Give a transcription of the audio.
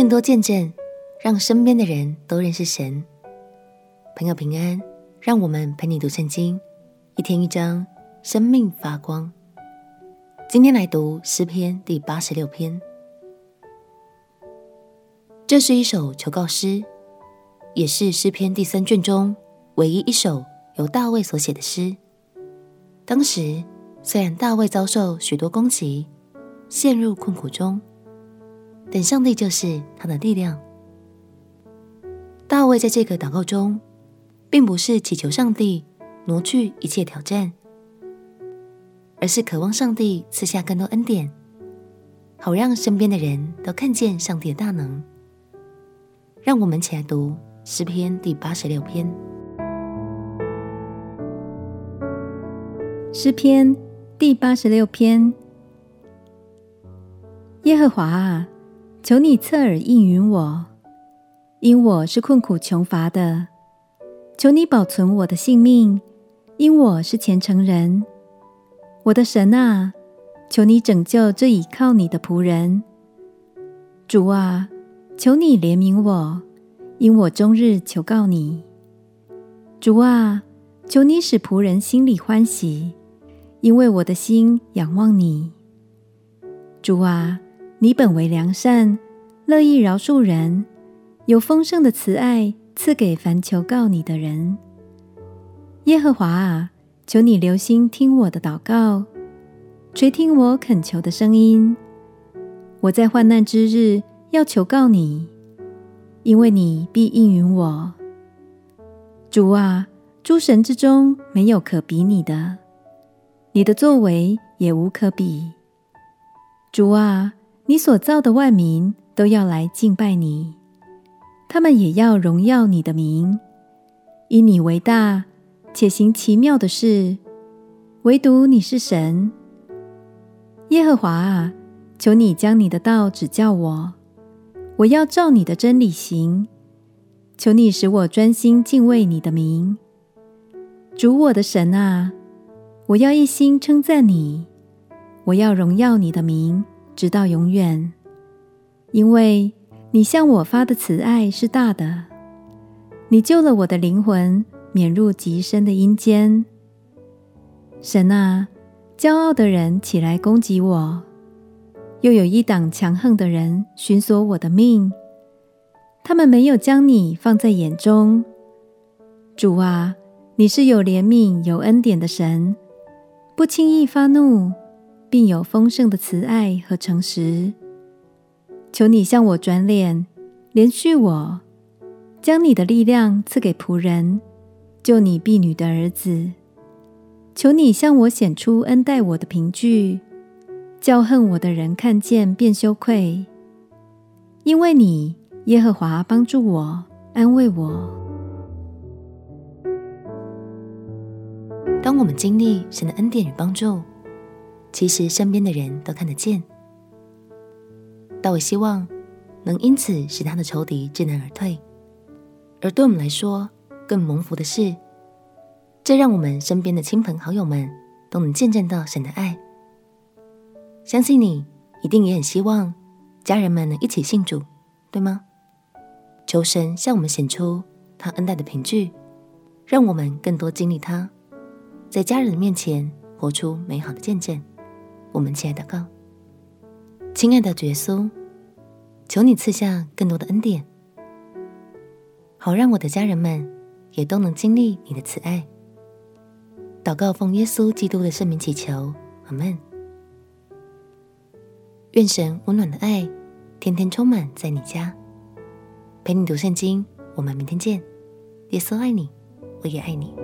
更多见证，让身边的人都认识神。朋友平安，让我们陪你读圣经，一天一章，生命发光。今天来读诗篇第八十六篇，这是一首求告诗，也是诗篇第三卷中唯一一首由大卫所写的诗。当时虽然大卫遭受许多攻击，陷入困苦中。等上帝就是他的力量。大卫在这个祷告中，并不是祈求上帝挪去一切挑战，而是渴望上帝赐下更多恩典，好让身边的人都看见上帝的大能。让我们一起来读诗篇第八十六篇。诗篇第八十六篇，耶和华啊。求你侧耳应允我，因我是困苦穷乏的。求你保存我的性命，因我是虔诚人。我的神啊，求你拯救这倚靠你的仆人。主啊，求你怜悯我，因我终日求告你。主啊，求你使仆人心里欢喜，因为我的心仰望你。主啊。你本为良善，乐意饶恕人，有丰盛的慈爱赐给凡求告你的人。耶和华啊，求你留心听我的祷告，垂听我恳求的声音。我在患难之日要求告你，因为你必应允我。主啊，诸神之中没有可比你的，你的作为也无可比。主啊。你所造的万民都要来敬拜你，他们也要荣耀你的名，因你为大，且行奇妙的事，唯独你是神。耶和华啊，求你将你的道指教我，我要照你的真理行。求你使我专心敬畏你的名。主我的神啊，我要一心称赞你，我要荣耀你的名。直到永远，因为你向我发的慈爱是大的，你救了我的灵魂，免入极深的阴间。神啊，骄傲的人起来攻击我，又有一党强横的人寻索我的命，他们没有将你放在眼中。主啊，你是有怜悯、有恩典的神，不轻易发怒。并有丰盛的慈爱和诚实，求你向我转脸，怜恤我，将你的力量赐给仆人，救你婢女的儿子。求你向我显出恩待我的凭据，叫恨我的人看见便羞愧。因为你耶和华帮助我，安慰我。当我们经历神的恩典与帮助，其实身边的人都看得见。但我希望能因此使他的仇敌知难而退，而对我们来说更蒙福的是，这让我们身边的亲朋好友们都能见证到神的爱。相信你一定也很希望家人们能一起信主，对吗？求神向我们显出他恩待的凭据，让我们更多经历他，在家人面前活出美好的见证。我们亲爱的告，亲爱的耶稣，求你赐下更多的恩典，好让我的家人们也都能经历你的慈爱。祷告奉耶稣基督的圣名祈求，阿门。愿神温暖的爱天天充满在你家，陪你读圣经。我们明天见。耶稣爱你，我也爱你。